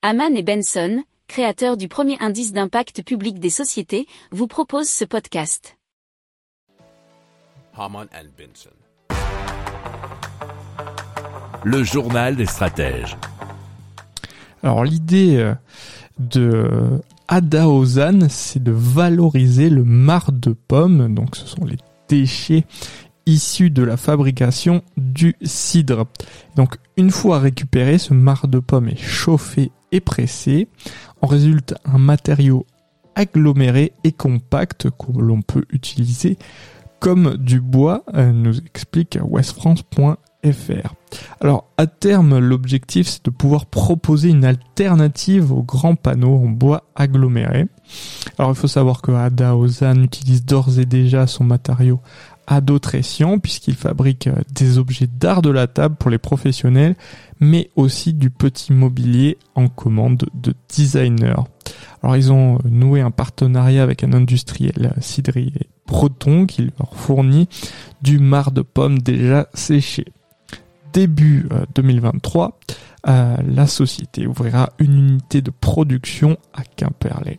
Haman et Benson, créateurs du premier indice d'impact public des sociétés, vous proposent ce podcast. Haman and Benson. Le journal des stratèges. Alors l'idée euh, de Ada Ozan, c'est de valoriser le marc de pomme, donc ce sont les déchets issus de la fabrication du cidre. Donc une fois récupéré, ce marc de pomme est chauffé et pressé. En résulte un matériau aggloméré et compact que l'on peut utiliser comme du bois, euh, nous explique westfrance.fr. Alors à terme, l'objectif c'est de pouvoir proposer une alternative aux grands panneaux en bois aggloméré. Alors il faut savoir que Ada Ozan utilise d'ores et déjà son matériau à d'autres escients puisqu'il fabrique euh, des objets d'art de la table pour les professionnels mais aussi du petit mobilier en commande de designers. Alors ils ont euh, noué un partenariat avec un industriel cidrier breton qui leur fournit du marc de pommes déjà séché. Début 2023, euh, la société ouvrira une unité de production à Quimperlé.